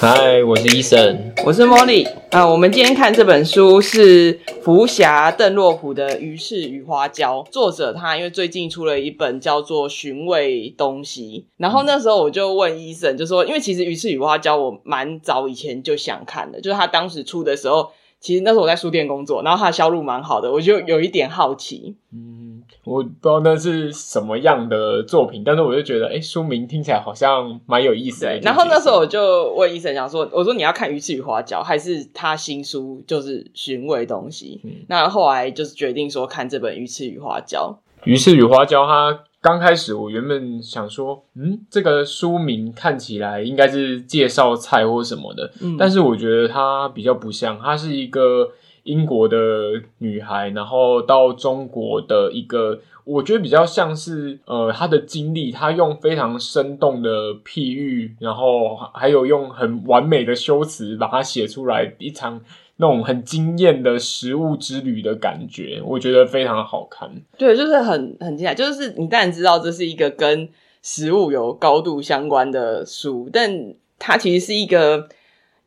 嗨，我是 Eason，我是 Molly 啊。我们今天看这本书是福霞邓洛普的《鱼翅与花椒》，作者他因为最近出了一本叫做《寻味东西》，然后那时候我就问 Eason，就说，因为其实《鱼翅与花椒》我蛮早以前就想看的，就是他当时出的时候，其实那时候我在书店工作，然后他的销路蛮好的，我就有一点好奇。嗯。我不知道那是什么样的作品，但是我就觉得，哎、欸，书名听起来好像蛮有意思的。然后那时候我就问医生，想说，我说你要看《鱼翅与花椒》，还是他新书就是寻味东西？嗯、那后来就是决定说看这本《鱼翅与花椒》。《鱼翅与花椒》，它刚开始我原本想说，嗯，这个书名看起来应该是介绍菜或什么的，嗯、但是我觉得它比较不像，它是一个。英国的女孩，然后到中国的一个，我觉得比较像是呃她的经历，她用非常生动的譬喻，然后还有用很完美的修辞把它写出来，一场那种很惊艳的食物之旅的感觉，我觉得非常好看。对，就是很很精彩，就是你当然知道这是一个跟食物有高度相关的书，但它其实是一个。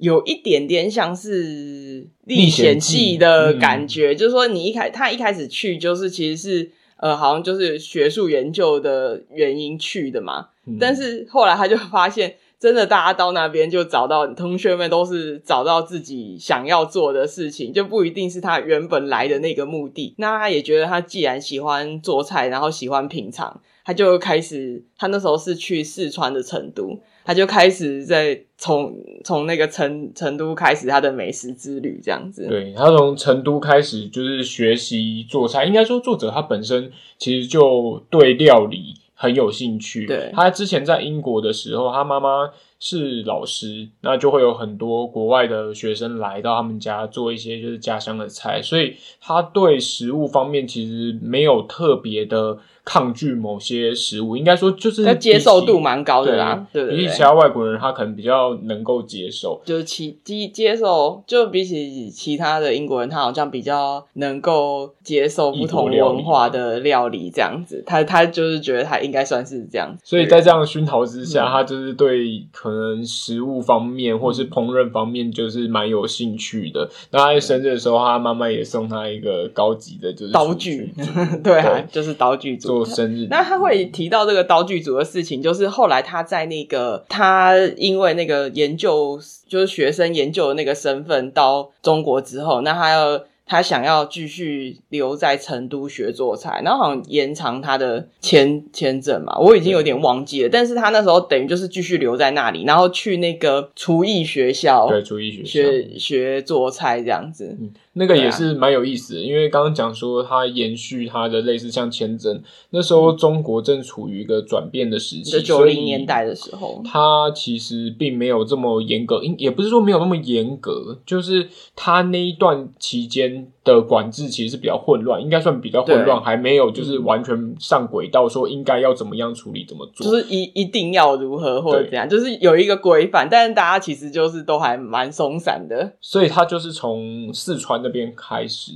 有一点点像是历险记的感觉，嗯、就是说你一开他一开始去就是其实是呃好像就是学术研究的原因去的嘛，嗯、但是后来他就发现真的大家到那边就找到同学们都是找到自己想要做的事情，就不一定是他原本来的那个目的。那他也觉得他既然喜欢做菜，然后喜欢品尝，他就开始他那时候是去四川的成都。他就开始在从从那个成成都开始他的美食之旅，这样子。对，他从成都开始就是学习做菜，应该说作者他本身其实就对料理很有兴趣。对，他之前在英国的时候，他妈妈是老师，那就会有很多国外的学生来到他们家做一些就是家乡的菜，所以他对食物方面其实没有特别的。抗拒某些食物，应该说就是他接受度蛮高的啦。对，比起其他外国人，他可能比较能够接受。就是其接接受，就比起其他的英国人，他好像比较能够接受不同文化的料理这样子。他他就是觉得他应该算是这样子。所以在这样的熏陶之下，他就是对可能食物方面或是烹饪方面就是蛮有兴趣的。那他在生日的时候，他妈妈也送他一个高级的，就是刀具。对啊，就是刀具组。做生日，那他会提到这个刀具组的事情，就是后来他在那个他因为那个研究，就是学生研究的那个身份到中国之后，那他要他想要继续留在成都学做菜，然后好像延长他的签签证嘛，我已经有点忘记了，但是他那时候等于就是继续留在那里，然后去那个厨艺学校，对，厨艺学校学学做菜这样子。嗯那个也是蛮有意思的，因为刚刚讲说它延续它的类似像签证，那时候中国正处于一个转变的时期，九零年代的时候，它其实并没有这么严格，也不是说没有那么严格，就是它那一段期间的管制其实是比较混乱，应该算比较混乱，还没有就是完全上轨道，说应该要怎么样处理怎么做，就是一一定要如何或者怎样，就是有一个规范，但是大家其实就是都还蛮松散的，所以他就是从四川。那边开始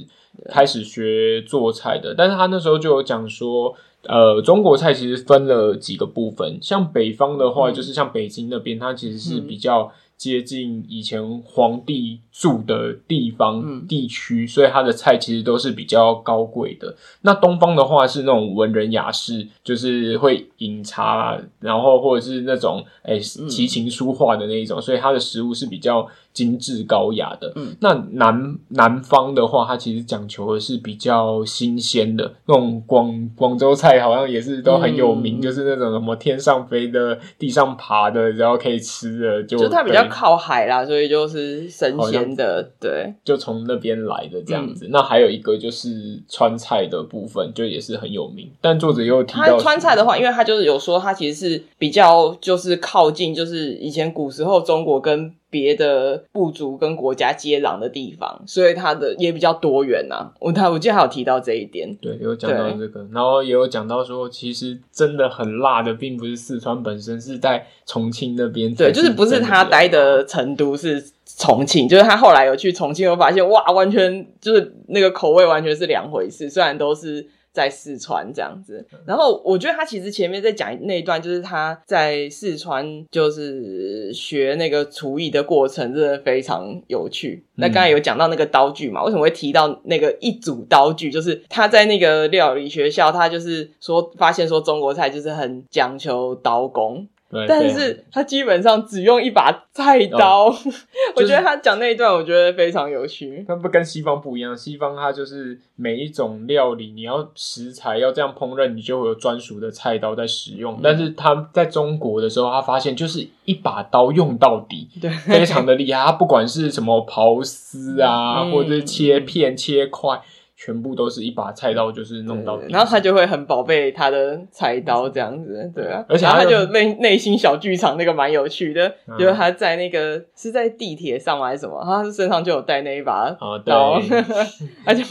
开始学做菜的，但是他那时候就有讲说，呃，中国菜其实分了几个部分，像北方的话，就是像北京那边，它其实是比较接近以前皇帝住的地方地区，所以它的菜其实都是比较高贵的。那东方的话是那种文人雅士，就是会饮茶，然后或者是那种诶琴棋书画的那一种，所以它的食物是比较。精致高雅的，嗯，那南南方的话，它其实讲求的是比较新鲜的那种广广州菜，好像也是都很有名，嗯、就是那种什么天上飞的、地上爬的，然后可以吃的，就就它比较靠海啦，所以就是神仙的，对，就从那边来的这样子。嗯、那还有一个就是川菜的部分，就也是很有名。但作者又提到川菜的话，因为他就是有说，他其实是比较就是靠近，就是以前古时候中国跟。别的部族跟国家接壤的地方，所以它的也比较多元呐、啊。我他我记得还有提到这一点，对，有讲到这个，然后也有讲到说，其实真的很辣的，并不是四川本身，是在重庆那边。对，就是不是他待的成都，是重庆，就是他后来有去重庆，我发现哇，完全就是那个口味完全是两回事。虽然都是在四川这样子。然后我觉得他其实前面在讲那一段，就是他在四川就是学那个厨艺的过程，真的非常有趣。那刚才有讲到那个刀具嘛，为什么会提到那个一组刀具？就是他在那个料理学校，他就是说发现说中国菜就是很讲求刀工。对，但是他基本上只用一把菜刀，哦就是、我觉得他讲那一段，我觉得非常有趣。他不跟西方不一样，西方他就是每一种料理，你要食材要这样烹饪，你就会有专属的菜刀在使用。嗯、但是他在中国的时候，他发现就是一把刀用到底，对，非常的厉害。他不管是什么刨丝啊，嗯、或者是切片、嗯、切块。全部都是一把菜刀，就是弄到底，然后他就会很宝贝他的菜刀这样子，对啊，而且他就内内心小剧场那个蛮有趣的，嗯、就是他在那个是在地铁上还是什么，他身上就有带那一把刀，他就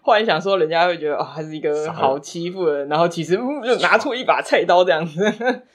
幻想说人家会觉得哦，他是一个好欺负的人，然后其实嗯就拿出一把菜刀这样子，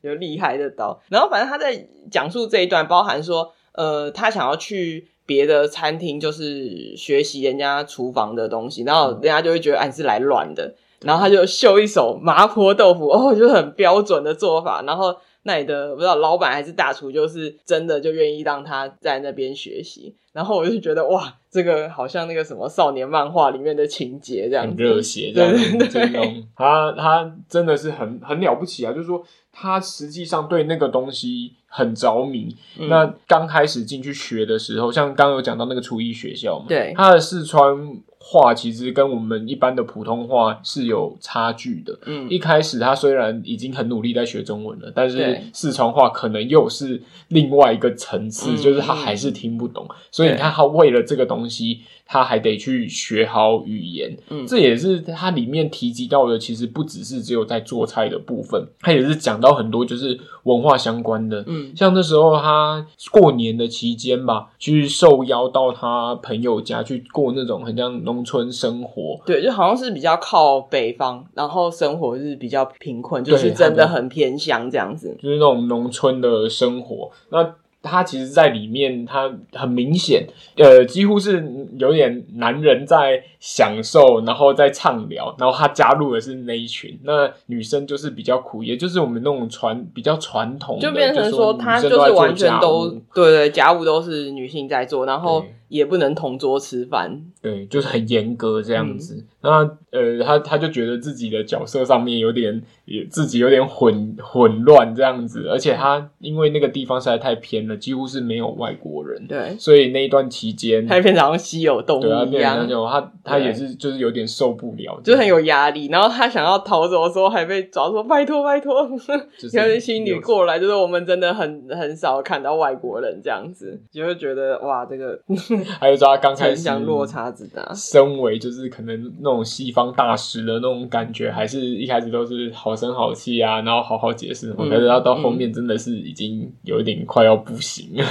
有厉害的刀，然后反正他在讲述这一段，包含说呃，他想要去。别的餐厅就是学习人家厨房的东西，然后人家就会觉得哎，你是来乱的，然后他就秀一手麻婆豆腐，哦，就是很标准的做法，然后那里的不知道老板还是大厨，就是真的就愿意让他在那边学习，然后我就觉得哇，这个好像那个什么少年漫画里面的情节这样，很热血这样，对对对，他他真的是很很了不起啊，就是说他实际上对那个东西。很着迷。嗯、那刚开始进去学的时候，像刚刚有讲到那个厨艺学校嘛，对，他的四川话其实跟我们一般的普通话是有差距的。嗯，一开始他虽然已经很努力在学中文了，但是四川话可能又是另外一个层次，对就是他还是听不懂。嗯、所以你看，他为了这个东西。他还得去学好语言，嗯，这也是他里面提及到的。其实不只是只有在做菜的部分，他也是讲到很多就是文化相关的，嗯，像那时候他过年的期间吧，去受邀到他朋友家去过那种很像农村生活，对，就好像是比较靠北方，然后生活是比较贫困，就是真的很偏乡这样子，就是那种农村的生活，那。他其实，在里面，他很明显，呃，几乎是有点男人在享受，然后在畅聊，然后他加入的是那一群，那女生就是比较苦，也就是我们那种传比较传统的，就变成说，他就是完全都对对，家务都是女性在做，然后。也不能同桌吃饭，对，就是很严格这样子。嗯、那呃，他他就觉得自己的角色上面有点，也自己有点混混乱这样子。而且他因为那个地方实在太偏了，几乎是没有外国人，对，所以那一段期间，他变成像稀有动物一样。对啊，他他也是就是有点受不了，就很有压力。然后他想要逃走的时候，还被抓说拜托拜托，就是 新女过来，就是我们真的很很少看到外国人这样子，就会觉得哇，这个。还有说他刚开始像落差子的，身为就是可能那种西方大师的那种感觉，还是一开始都是好声好气啊，然后好好解释什么，可是他到后面真的是已经有一点快要不行了。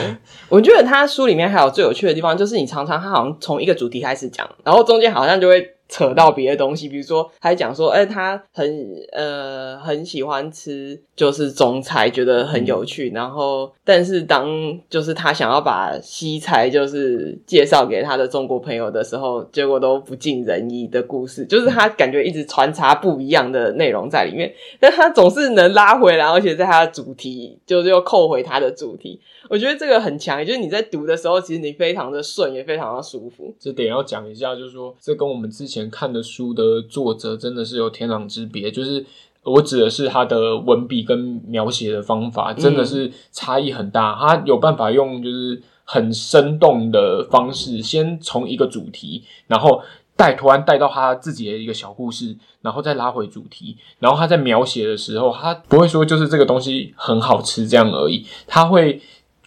我觉得他书里面还有最有趣的地方，就是你常常他好像从一个主题开始讲，然后中间好像就会。扯到别的东西，比如说还讲说，哎、欸，他很呃很喜欢吃就是中菜，觉得很有趣。嗯、然后，但是当就是他想要把西菜就是介绍给他的中国朋友的时候，结果都不尽人意的故事，就是他感觉一直穿插不一样的内容在里面，但他总是能拉回来，而且在他的主题就是又扣回他的主题。我觉得这个很强，也就是你在读的时候，其实你非常的顺，也非常的舒服。这点要讲一下，就是说这跟我们之前看的书的作者真的是有天壤之别。就是我指的是他的文笔跟描写的方法，真的是差异很大。嗯、他有办法用就是很生动的方式，先从一个主题，然后带突然带到他自己的一个小故事，然后再拉回主题。然后他在描写的时候，他不会说就是这个东西很好吃这样而已，他会。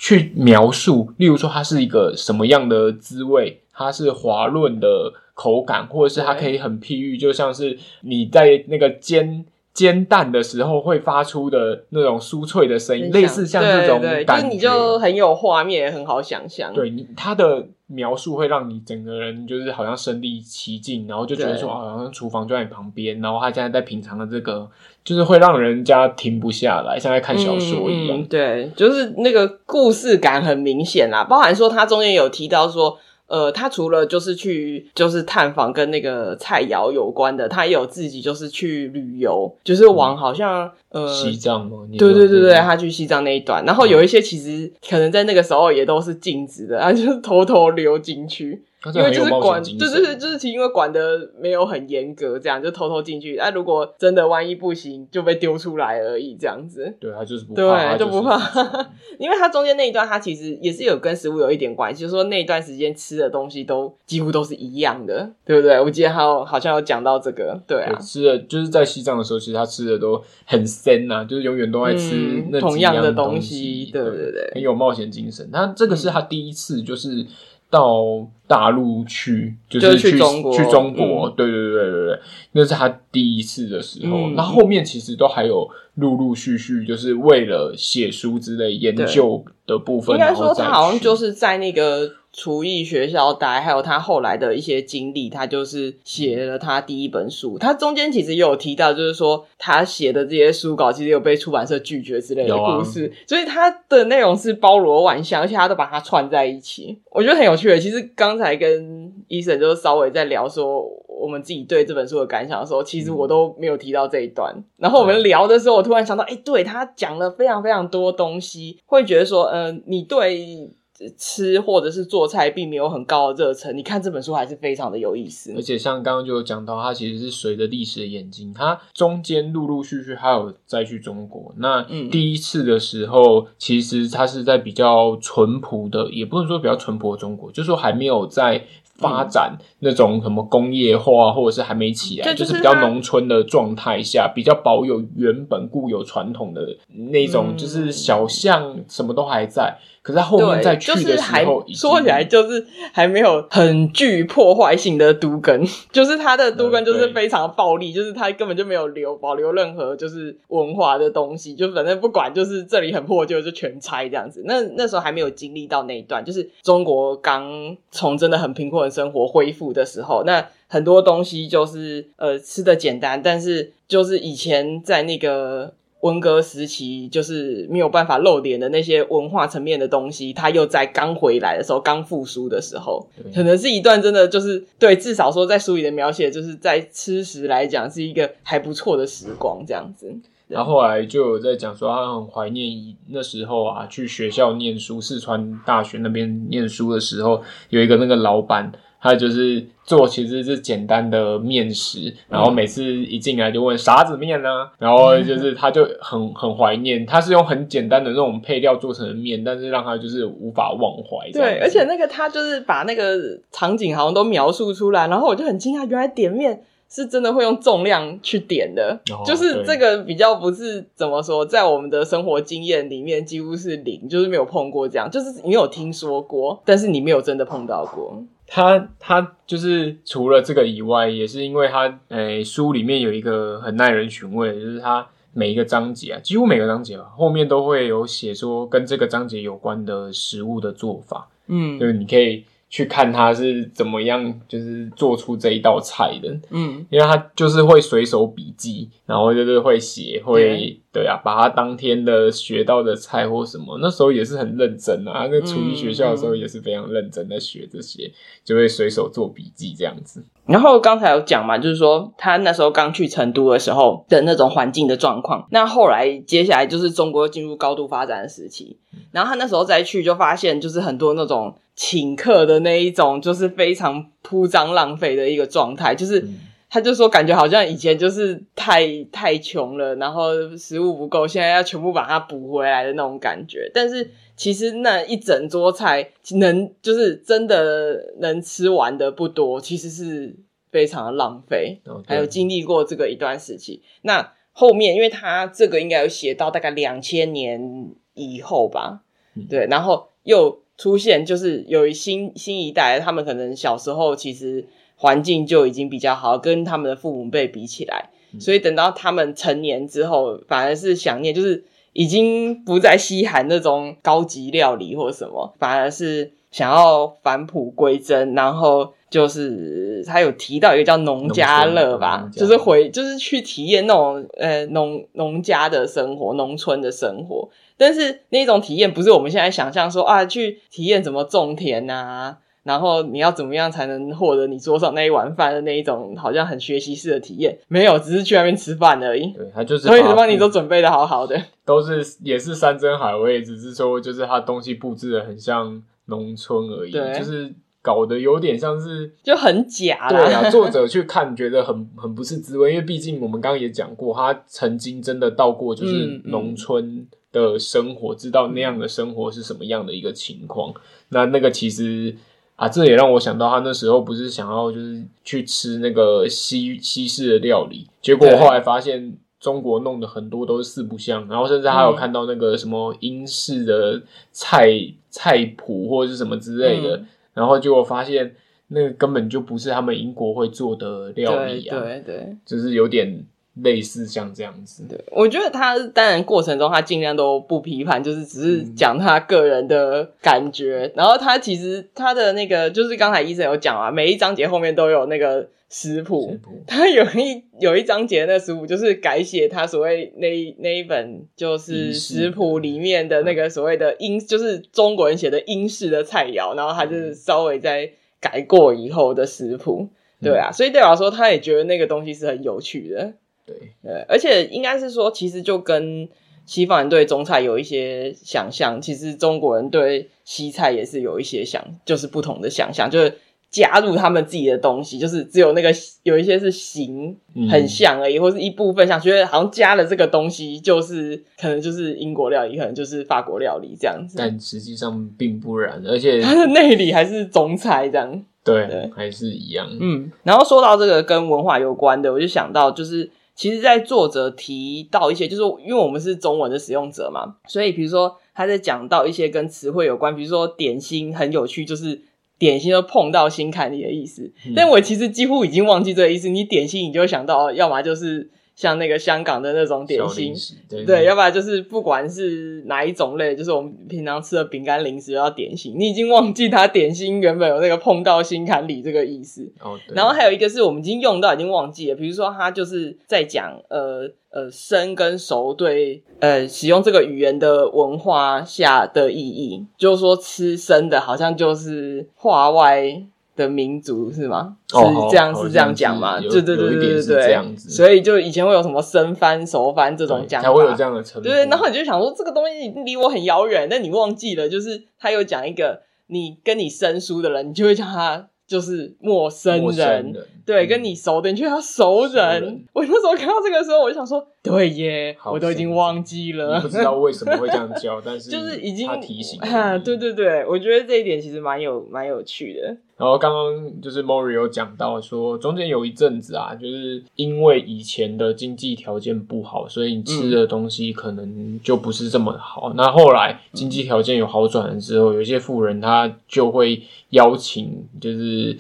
去描述，例如说它是一个什么样的滋味，它是滑润的口感，或者是它可以很譬喻，就像是你在那个煎煎蛋的时候会发出的那种酥脆的声音，类似像这种感觉，就是你就很有画面，很好想象。对你，它的描述会让你整个人就是好像身临其境，然后就觉得说，好像厨房就在你旁边，然后他现在在品尝的这个。就是会让人家停不下来，像在看小说一样。嗯嗯、对，就是那个故事感很明显啦，包含说他中间有提到说，呃，他除了就是去就是探访跟那个菜肴有关的，他也有自己就是去旅游，就是往好像、嗯、呃西藏吗？对对对对，他去西藏那一段，然后有一些其实可能在那个时候也都是禁止的，他就是偷偷溜进去。因为就是管，对对对，就是其实因为管的没有很严格，这样就偷偷进去。那、啊、如果真的万一不行，就被丢出来而已，这样子。对，他就是不怕，对，就不怕。因为他中间那一段，他其实也是有跟食物有一点关系，就是说那一段时间吃的东西都几乎都是一样的，对不对？我记得还有好像有讲到这个，对啊，对吃的就是在西藏的时候，其实他吃的都很鲜呐、啊，就是永远都爱吃那同样的东西，对对对，很有冒险精神。那这个是他第一次，就是。到大陆去，就是去，去中国，去中国，嗯、对对对对对，那是他第一次的时候。那、嗯、后，后面其实都还有陆陆续续，就是为了写书之类研究的部分。应该说，他好像就是在那个。厨艺学校待，还有他后来的一些经历，他就是写了他第一本书。他中间其实也有提到，就是说他写的这些书稿其实有被出版社拒绝之类的故事，啊、所以他的内容是包罗万象，而且他都把它串在一起，我觉得很有趣的。其实刚才跟 Eason 就稍微在聊说我们自己对这本书的感想的时候，其实我都没有提到这一段。然后我们聊的时候，我突然想到，哎，对，他讲了非常非常多东西，会觉得说，嗯、呃，你对。吃或者是做菜并没有很高的热忱，你看这本书还是非常的有意思。而且像刚刚就有讲到，它其实是随着历史的演进，它中间陆陆续续还有再去中国。那第一次的时候，嗯、其实它是在比较淳朴的，也不能说比较淳朴的中国，就是说还没有在发展那种什么工业化，或者是还没起来，就是比较农村的状态下，比较保有原本固有传统的那种，就是小巷什么都还在。可是他后面再去的时候，就是还说起来就是还没有很具破坏性的都根，就是他的都根就是非常暴力，就是他根本就没有留保留任何就是文化的东西，就反正不管就是这里很破旧就全拆这样子。那那时候还没有经历到那一段，就是中国刚从真的很贫困的生活恢复的时候，那很多东西就是呃吃的简单，但是就是以前在那个。文革时期就是没有办法露脸的那些文化层面的东西，他又在刚回来的时候，刚复苏的时候，可能是一段真的就是对，至少说在书里的描写，就是在吃食来讲是一个还不错的时光这样子。然后后来就有在讲说，他很怀念那时候啊，去学校念书，四川大学那边念书的时候，有一个那个老板。他就是做其实是简单的面食，然后每次一进来就问啥子面呢？然后就是他就很很怀念，他是用很简单的那种配料做成的面，但是让他就是无法忘怀。对，而且那个他就是把那个场景好像都描述出来，然后我就很惊讶，原来点面是真的会用重量去点的，哦、就是这个比较不是怎么说，在我们的生活经验里面几乎是零，就是没有碰过这样，就是你有听说过，但是你没有真的碰到过。他他就是除了这个以外，也是因为他诶、欸、书里面有一个很耐人寻味，就是他每一个章节啊，几乎每个章节啊，后面都会有写说跟这个章节有关的食物的做法，嗯，就是你可以。去看他是怎么样，就是做出这一道菜的。嗯，因为他就是会随手笔记，然后就是会写，会对啊，把他当天的学到的菜或什么，那时候也是很认真啊。那厨艺学校的时候也是非常认真的学这些，就会随手做笔记这样子。然后刚才有讲嘛，就是说他那时候刚去成都的时候的那种环境的状况。那后来接下来就是中国进入高度发展的时期，然后他那时候再去就发现，就是很多那种。请客的那一种，就是非常铺张浪费的一个状态，就是他就说，感觉好像以前就是太太穷了，然后食物不够，现在要全部把它补回来的那种感觉。但是其实那一整桌菜能就是真的能吃完的不多，其实是非常的浪费。还有经历过这个一段时期，那后面因为他这个应该有写到大概两千年以后吧，嗯、对，然后又。出现就是有新新一代，他们可能小时候其实环境就已经比较好，跟他们的父母辈比起来，所以等到他们成年之后，反而是想念，就是已经不再稀罕那种高级料理或什么，反而是想要返璞归真。然后就是他有提到一个叫农家乐吧，就是回就是去体验那种呃农农家的生活，农村的生活。但是那种体验不是我们现在想象说啊，去体验怎么种田啊，然后你要怎么样才能获得你桌上那一碗饭的那一种好像很学习式的体验？没有，只是去那边吃饭而已。对，他就是所以帮你都准备的好好的，都是也是山珍海味，只是说就是他东西布置的很像农村而已，对就是搞得有点像是就很假。对啊，作者去看觉得很很不是滋味，因为毕竟我们刚刚也讲过，他曾经真的到过就是农村的生活，嗯嗯、知道那样的生活是什么样的一个情况。那那个其实。啊，这也让我想到，他那时候不是想要就是去吃那个西西式的料理，结果我后来发现中国弄的很多都是四不像，然后甚至还有看到那个什么英式的菜菜谱或者是什么之类的，嗯、然后结果发现那个根本就不是他们英国会做的料理啊，对对，对就是有点。类似像这样子，对，我觉得他当然过程中他尽量都不批判，就是只是讲他个人的感觉。嗯、然后他其实他的那个就是刚才医生有讲啊，每一章节后面都有那个食谱。他有一有一章节那食谱就是改写他所谓那那一本就是食谱里面的那个所谓的英，就是中国人写的英式的菜肴，然后他就是稍微在改过以后的食谱。对啊，嗯、所以对我来说，他也觉得那个东西是很有趣的。对，对，而且应该是说，其实就跟西方人对中菜有一些想象，其实中国人对西菜也是有一些想，就是不同的想象，就是加入他们自己的东西，就是只有那个有一些是形很像而已，嗯、或是一部分像，觉得好像加了这个东西，就是可能就是英国料理，可能就是法国料理这样子，但实际上并不然，而且它的内里还是中菜这样，对，对还是一样，嗯。然后说到这个跟文化有关的，我就想到就是。其实，在作者提到一些，就是因为我们是中文的使用者嘛，所以比如说他在讲到一些跟词汇有关，比如说点心很有趣，就是点心就碰到心坎里的意思。嗯、但我其实几乎已经忘记这个意思。你点心，你就会想到，要么就是。像那个香港的那种点心，对，对，要不然就是不管是哪一种类，就是我们平常吃的饼干、零食，要点心，你已经忘记它点心原本有那个碰到心坎里这个意思。然后还有一个是我们已经用到已经忘记了，比如说他就是在讲呃呃生跟熟对呃使用这个语言的文化下的意义，就是说吃生的好像就是化外。的民族是吗？是这样，是这样讲吗？对对对对对对，所以就以前会有什么生番、熟番这种讲法，才会有这样的称呼。对，然后你就想说，这个东西离我很遥远，但你忘记了，就是他有讲一个，你跟你生疏的人，你就会叫他。就是陌生人，生人对，嗯、跟你熟的，你觉得他熟人。熟人我那时候看到这个时候，我就想说，对耶，我都已经忘记了，不知道为什么会这样教，但是就是已经他提醒 啊，对对对，我觉得这一点其实蛮有蛮有趣的。然后刚刚就是 Mori 有讲到说，中间有一阵子啊，就是因为以前的经济条件不好，所以你吃的东西可能就不是这么好。嗯、那后来经济条件有好转了之后，有一些富人他就会邀请，就是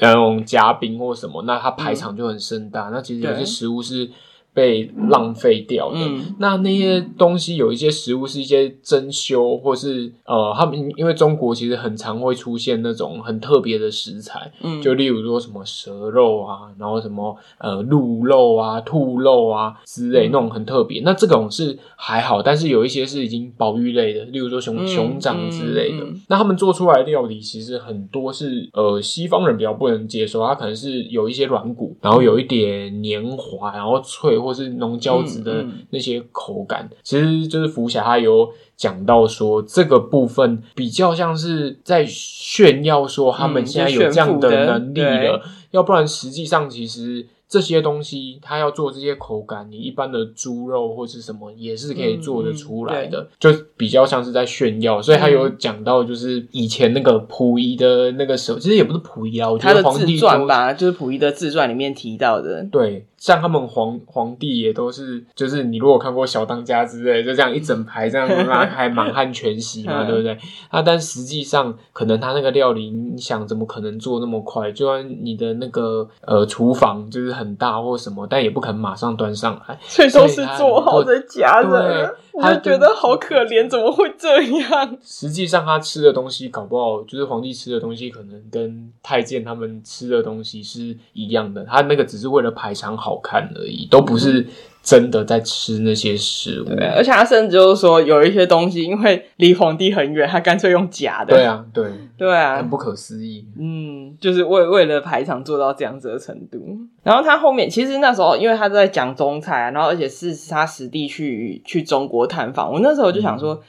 那种嘉宾或什么，那他排场就很盛大。嗯、那其实有些食物是。被浪费掉的，嗯、那那些东西有一些食物是一些珍馐，或是呃，他们因为中国其实很常会出现那种很特别的食材，嗯，就例如说什么蛇肉啊，然后什么呃鹿肉啊、兔肉啊之类、嗯、那种很特别。那这种是还好，但是有一些是已经保育类的，例如说熊熊掌之类的。那他们做出来的料理其实很多是呃西方人比较不能接受，它可能是有一些软骨，然后有一点黏滑，然后脆。或是浓胶质的那些口感，嗯嗯、其实就是福霞他有讲到说，这个部分比较像是在炫耀说他们现在有这样的能力了，嗯、要不然实际上其实。这些东西，他要做这些口感，你一般的猪肉或是什么也是可以做得出来的，嗯、就比较像是在炫耀。所以他有讲到，就是以前那个溥仪的那个时候，其实也不是溥仪啊，我觉得皇帝自传吧，就是溥仪的自传里面提到的。对，像他们皇皇帝也都是，就是你如果看过小当家之类，就这样一整排这样拉开满汉全席嘛，对不对？啊，但实际上可能他那个料理，你想怎么可能做那么快？就算你的那个呃厨房就是很。大或什么，但也不可能马上端上来，所以都是做好的假的。他觉得好可怜，怎么会这样？实际上，他吃的东西搞不好就是皇帝吃的东西，可能跟太监他们吃的东西是一样的。他那个只是为了排场好看而已，都不是真的在吃那些食物。对，而且他甚至就是说，有一些东西因为离皇帝很远，他干脆用假的。对啊，对，对啊，很不可思议。嗯，就是为为了排场做到这样子的程度。然后他后面其实那时候，因为他在讲中菜啊，然后而且是他实地去去中国探访，我那时候就想说。嗯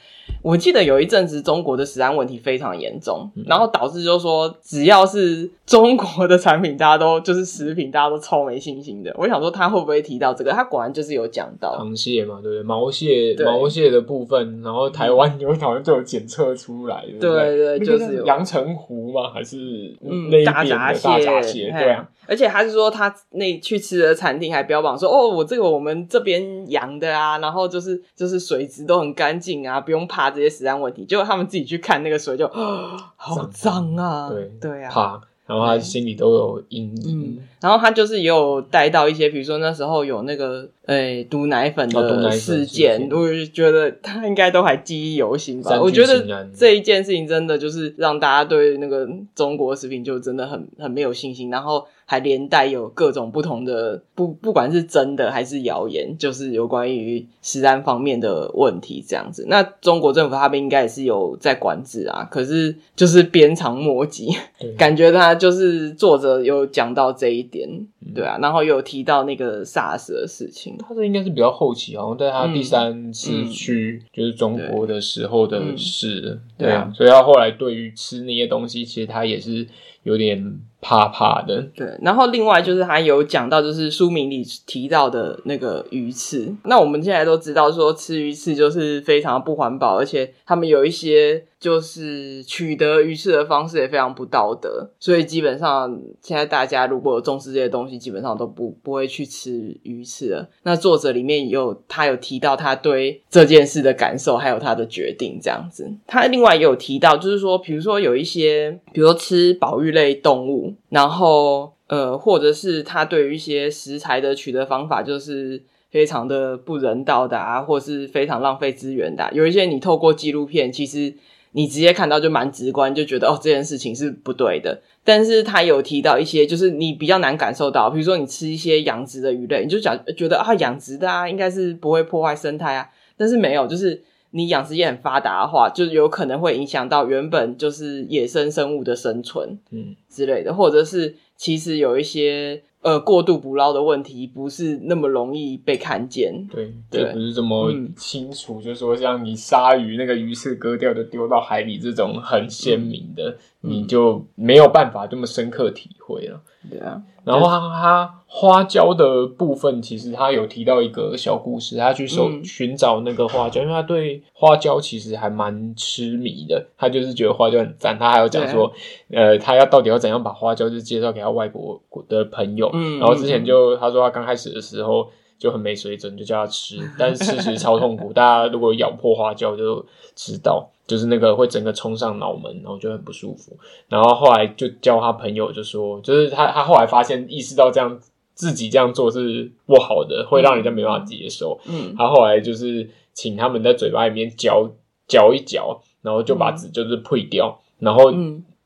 我记得有一阵子中国的食安问题非常严重，嗯、然后导致就是说，只要是中国的产品，大家都就是食品，大家都超没信心的。我想说他会不会提到这个？他果然就是有讲到螃蟹嘛，对不对？毛蟹，毛蟹的部分，然后台湾有好像就有检测出来，对对，对，就是阳澄湖嘛，还是嗯大闸蟹，大闸蟹，对啊。而且他是说他那去吃的餐厅还标榜说，哦，我这个我们这边养的啊，然后就是就是水质都很干净啊，不用怕。这些实战问题，结果他们自己去看那个水就，就 好脏啊！对对啊，怕，然后他心里都有阴影。嗯，然后他就是也有带到一些，比如说那时候有那个。哎、欸，毒奶粉的事件，我就觉得他应该都还记忆犹新吧。我觉得这一件事情真的就是让大家对那个中国食品就真的很很没有信心，然后还连带有各种不同的不不管是真的还是谣言，就是有关于食安方面的问题这样子。那中国政府他们应该也是有在管制啊，可是就是鞭长莫及，感觉他就是作者有讲到这一点。对啊，然后有提到那个 SARS 的事情，他这应该是比较后期，好像在他第三次去就是中国的时候的事，对啊，所以他后来对于吃那些东西，其实他也是有点。怕怕的，对。然后另外就是还有讲到，就是书名里提到的那个鱼翅。那我们现在都知道，说吃鱼翅就是非常不环保，而且他们有一些就是取得鱼翅的方式也非常不道德。所以基本上现在大家如果有重视这些东西，基本上都不不会去吃鱼翅了。那作者里面有他有提到他对这件事的感受，还有他的决定这样子。他另外也有提到，就是说，比如说有一些，比如说吃保育类动物。然后，呃，或者是他对于一些食材的取得方法，就是非常的不人道的啊，或是非常浪费资源的。有一些你透过纪录片，其实你直接看到就蛮直观，就觉得哦，这件事情是不对的。但是他有提到一些，就是你比较难感受到，比如说你吃一些养殖的鱼类，你就讲觉得啊，养殖的啊，应该是不会破坏生态啊，但是没有，就是。你养殖业很发达的话，就有可能会影响到原本就是野生生物的生存，嗯之类的，嗯、或者是其实有一些呃过度捕捞的问题，不是那么容易被看见。对，对，不是这么清楚。嗯、就是说像你鲨鱼那个鱼翅割掉就丢到海里这种很鲜明的，嗯、你就没有办法这么深刻体会了。对啊。然后他他花椒的部分，其实他有提到一个小故事，他去搜寻找那个花椒，因为他对花椒其实还蛮痴迷的，他就是觉得花椒很赞。他还有讲说，呃，他要到底要怎样把花椒就介绍给他外国的朋友。然后之前就他说他刚开始的时候就很没水准，就叫他吃，但是吃其实超痛苦。大家如果咬破花椒就知道。就是那个会整个冲上脑门，然后就很不舒服。然后后来就教他朋友就说，就是他他后来发现意识到这样自己这样做是不好的，会让人家没办法接受。嗯，他后来就是请他们在嘴巴里面嚼嚼一嚼，然后就把纸就是呸掉，嗯、然后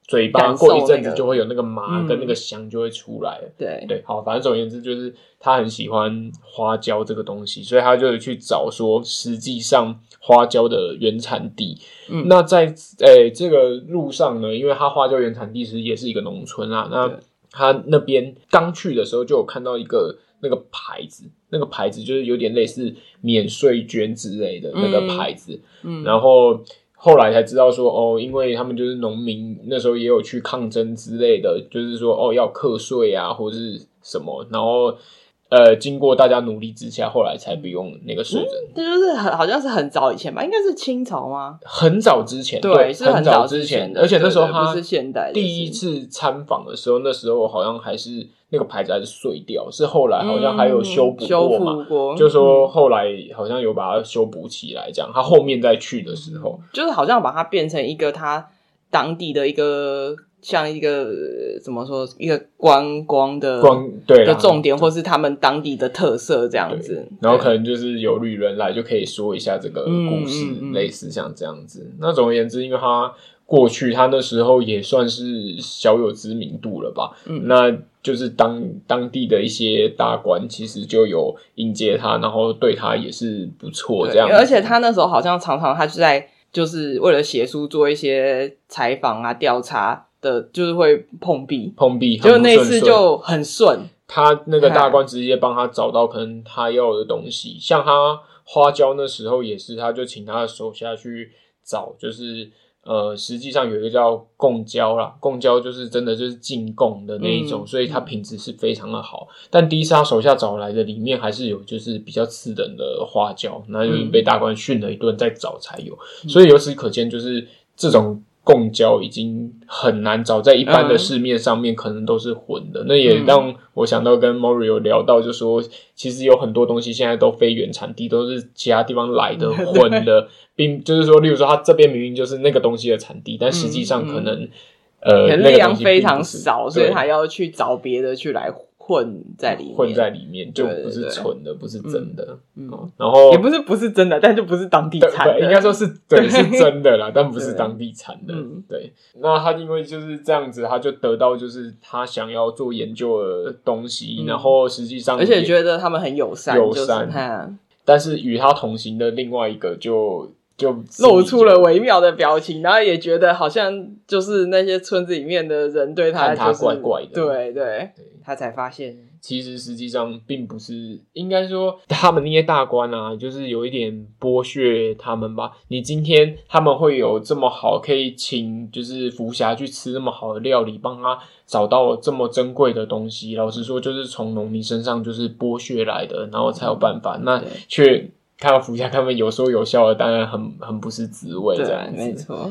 嘴巴过一阵子就会有那个麻跟那个香就会出来对对，好，反正总而言之就是他很喜欢花椒这个东西，所以他就去找说实际上。花椒的原产地，嗯，那在诶、欸、这个路上呢，因为它花椒原产地其实也是一个农村啊。那他那边刚去的时候就有看到一个那个牌子，那个牌子就是有点类似免税捐之类的那个牌子，嗯，然后后来才知道说哦，因为他们就是农民，那时候也有去抗争之类的，就是说哦要课税啊或者是什么，然后。呃，经过大家努力之下，后来才不用那个税征。这、嗯、就是很好像是很早以前吧，应该是清朝吗？很早之前，对，对是很早之前的。而且那时候他不是现代。第一次参访的时候，那时候好像还是那个牌子还是碎掉，是后来好像还有修补过嘛？嗯、过就说后来好像有把它修补起来，这样。他后面再去的时候，就是好像把它变成一个他当地的一个。像一个怎么说，一个观光的光对的重点，或是他们当地的特色这样子。然后可能就是有旅人来，就可以说一下这个故事，嗯嗯嗯、类似像这样子。那总而言之，因为他过去他那时候也算是小有知名度了吧？嗯，那就是当当地的一些大官其实就有迎接他，然后对他也是不错这样。而且他那时候好像常常他就在就是为了写书做一些采访啊、调查的，就是会碰壁，碰壁，就那次就很顺。他那个大官直接帮他找到可能他要的东西，像他花椒那时候也是，他就请他的手下去找，就是呃，实际上有一个叫贡椒啦，贡椒就是真的就是进贡的那一种，嗯、所以它品质是非常的好。但第一次他手下找来的里面还是有就是比较次等的花椒，那就是被大官训了一顿再找才有，嗯、所以由此可见就是这种。贡椒已经很难找，在一般的市面上面可能都是混的。嗯、那也让我想到跟 Mori 有聊到，就说其实有很多东西现在都非原产地，都是其他地方来的 混的，嗯、并就是说，例如说他这边明明就是那个东西的产地，但实际上可能、嗯。嗯、呃量非常少，所以他要去找别的去来。混在里面，混在里面就不是纯的，不是真的。嗯，然后也不是不是真的，但就不是当地产的。应该说是对，是真的啦，但不是当地产的。对，那他因为就是这样子，他就得到就是他想要做研究的东西，然后实际上而且觉得他们很友善，友善。但是与他同行的另外一个就。就露出了微妙的表情，然后也觉得好像就是那些村子里面的人对他、就是、看他怪怪的，对对，对他才发现，其实实际上并不是，应该说他们那些大官啊，就是有一点剥削他们吧。你今天他们会有这么好，可以请就是福霞去吃这么好的料理，帮他找到这么珍贵的东西。老实说，就是从农民身上就是剥削来的，然后才有办法，嗯、那却。看到福侠他们有说有笑的，当然很很不是滋味，这样子。没错。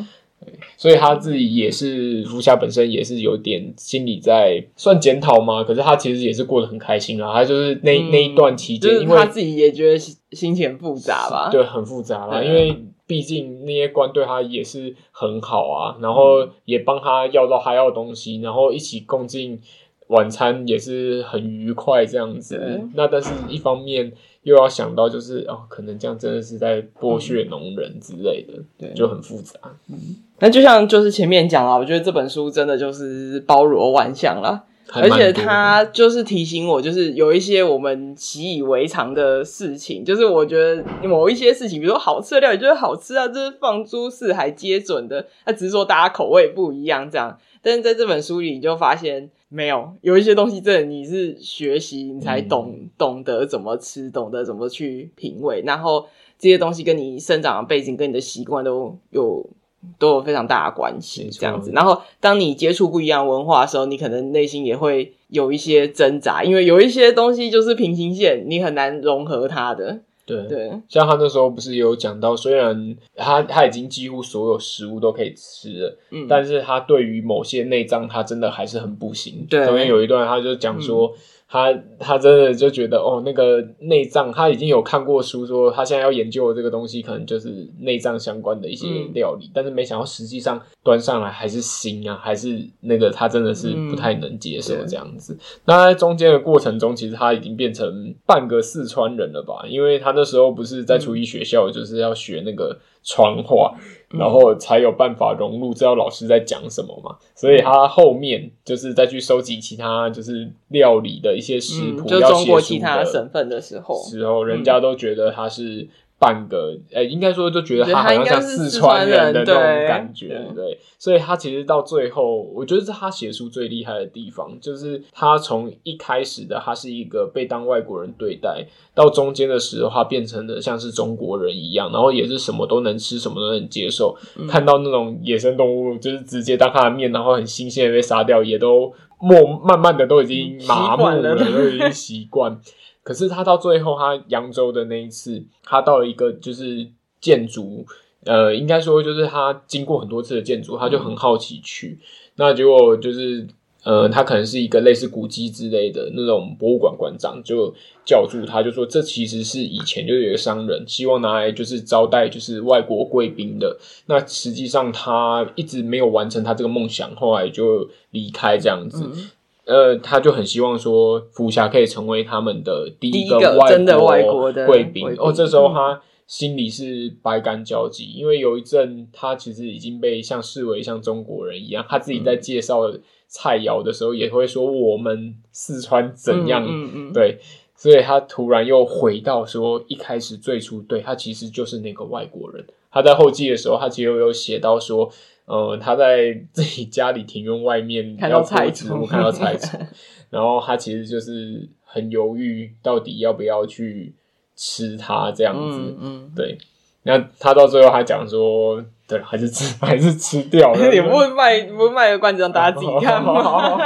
所以他自己也是福霞本身也是有点心里在算检讨嘛，可是他其实也是过得很开心啊。他就是那、嗯、那一段期间，因为他自己也觉得心情很复杂吧，对，很复杂啦。因为毕竟那些官对他也是很好啊，然后也帮他要到他要的东西，然后一起共进晚餐也是很愉快这样子。那但是一方面。又要想到就是哦，可能这样真的是在剥削农人之类的，对，就很复杂。嗯，那就像就是前面讲了，我觉得这本书真的就是包罗万象啦，而且它就是提醒我，就是有一些我们习以为常的事情，就是我觉得某一些事情，比如说好吃的料理就是好吃啊，这是放诸四海皆准的，那只是说大家口味不一样这样。但是在这本书里，你就发现。没有，有一些东西真的你是学习你才懂，嗯、懂得怎么吃，懂得怎么去品味，然后这些东西跟你生长的背景、跟你的习惯都有都有非常大的关系，这样子。然后当你接触不一样文化的时候，你可能内心也会有一些挣扎，因为有一些东西就是平行线，你很难融合它的。对对，像他那时候不是有讲到，虽然他他已经几乎所有食物都可以吃了，嗯，但是他对于某些内脏，他真的还是很不行。对，中间有一段他就讲说。嗯他他真的就觉得哦，那个内脏他已经有看过书，说他现在要研究的这个东西可能就是内脏相关的一些料理，嗯、但是没想到实际上端上来还是腥啊，还是那个他真的是不太能接受这样子。嗯、那在中间的过程中，其实他已经变成半个四川人了吧？因为他那时候不是在厨艺学校，就是要学那个川话。然后才有办法融入，知道老师在讲什么嘛？所以他后面就是再去收集其他就是料理的一些食谱，嗯、就中国其他省份的时候，时候人家都觉得他是。半个，呃，应该说就觉得他好像像四川人的那种感觉，对，对，所以他其实到最后，我觉得是他写书最厉害的地方，就是他从一开始的他是一个被当外国人对待，到中间的时候他变成了像是中国人一样，然后也是什么都能吃，什么都能接受，嗯、看到那种野生动物就是直接当他的面，然后很新鲜的被杀掉，也都默慢慢的都已经麻木了，了。都已经习惯。可是他到最后，他扬州的那一次，他到了一个就是建筑，呃，应该说就是他经过很多次的建筑，他就很好奇去。嗯、那结果就是，呃，他可能是一个类似古迹之类的那种博物馆馆长，就叫住他，就说这其实是以前就有一个商人希望拿来就是招待就是外国贵宾的。那实际上他一直没有完成他这个梦想，后来就离开这样子。嗯呃，他就很希望说，福霞可以成为他们的第一个外国的贵宾。哦，这时候他心里是百感交集，因为有一阵他其实已经被像视为像中国人一样，他自己在介绍菜肴的时候也会说我们四川怎样，嗯嗯嗯对，所以他突然又回到说一开始最初对他其实就是那个外国人。他在后记的时候，他其实有写到说，呃，他在自己家里庭院外面看到菜虫，看到菜虫，然后他其实就是很犹豫，到底要不要去。吃它这样子，嗯，嗯对。那他到最后还讲说，对，还是吃，还是吃掉了。你不会卖，不会卖个关子让大家自己看吗？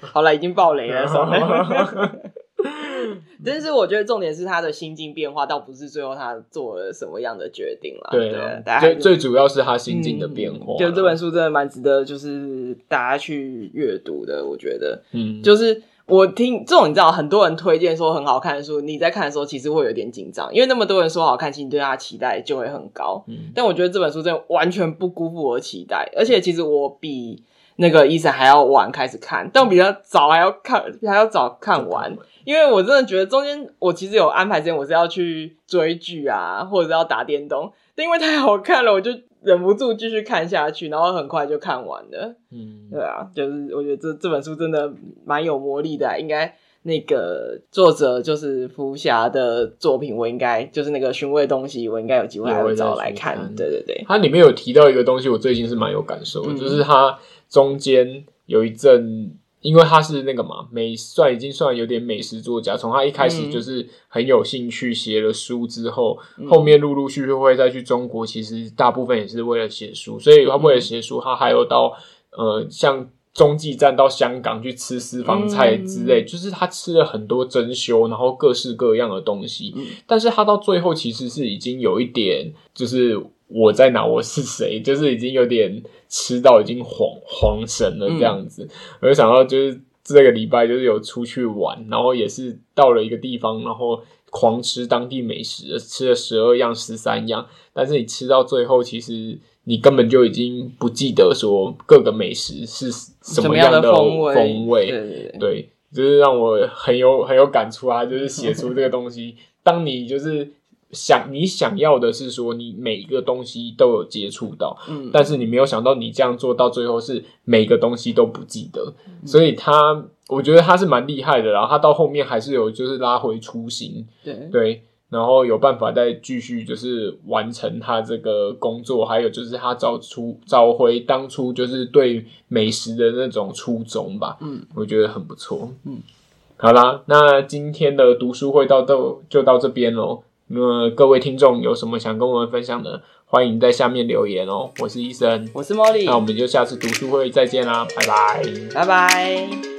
好了，已经爆雷了，算了。但是我觉得重点是他的心境变化，倒不是最后他做了什么样的决定了。对，最最主要是他心境的变化。嗯、就这本书真的蛮值得，就是大家去阅读的。我觉得，嗯，就是。我听这种你知道，很多人推荐说很好看的书，你在看的时候其实会有点紧张，因为那么多人说好看，其实你对他的期待就会很高。嗯，但我觉得这本书真的完全不辜负我的期待，而且其实我比那个医生还要晚开始看，但我比他早还要看，还要早看完，因为我真的觉得中间我其实有安排时间，我是要去追剧啊，或者是要打电动，但因为太好看了，我就。忍不住继续看下去，然后很快就看完了。嗯，对啊，就是我觉得这这本书真的蛮有魔力的啊。应该那个作者就是福霞的作品，我应该就是那个寻味东西，我应该有机会还会找来看。对对对，它里面有提到一个东西，我最近是蛮有感受的，嗯，就是它中间有一阵。因为他是那个嘛，美算已经算有点美食作家，从他一开始就是很有兴趣写了书之后，嗯、后面陆陆续续会再去中国，其实大部分也是为了写书，所以他为了写书，他还有到呃像中继站到香港去吃私房菜之类，嗯、就是他吃了很多珍馐，然后各式各样的东西，嗯、但是他到最后其实是已经有一点就是。我在哪？我是谁？就是已经有点吃到已经恍恍神了这样子。嗯、我就想到，就是这个礼拜就是有出去玩，然后也是到了一个地方，然后狂吃当地美食，吃了十二样、十三样。但是你吃到最后，其实你根本就已经不记得说各个美食是什么样的风味。风味对，对，对，对，就是让我很有很有感触啊！就是写出这个东西，当你就是。想你想要的是说，你每一个东西都有接触到，嗯，但是你没有想到你这样做到最后是每个东西都不记得，嗯，所以他我觉得他是蛮厉害的，然后他到后面还是有就是拉回初心，对。对，然后有办法再继续就是完成他这个工作，还有就是他找出找回当初就是对美食的那种初衷吧，嗯，我觉得很不错，嗯，好啦，那今天的读书会到到就到这边喽。那么各位听众有什么想跟我们分享的，欢迎在下面留言哦。我是医生，我是茉莉，那我们就下次读书会再见啦，拜拜，拜拜。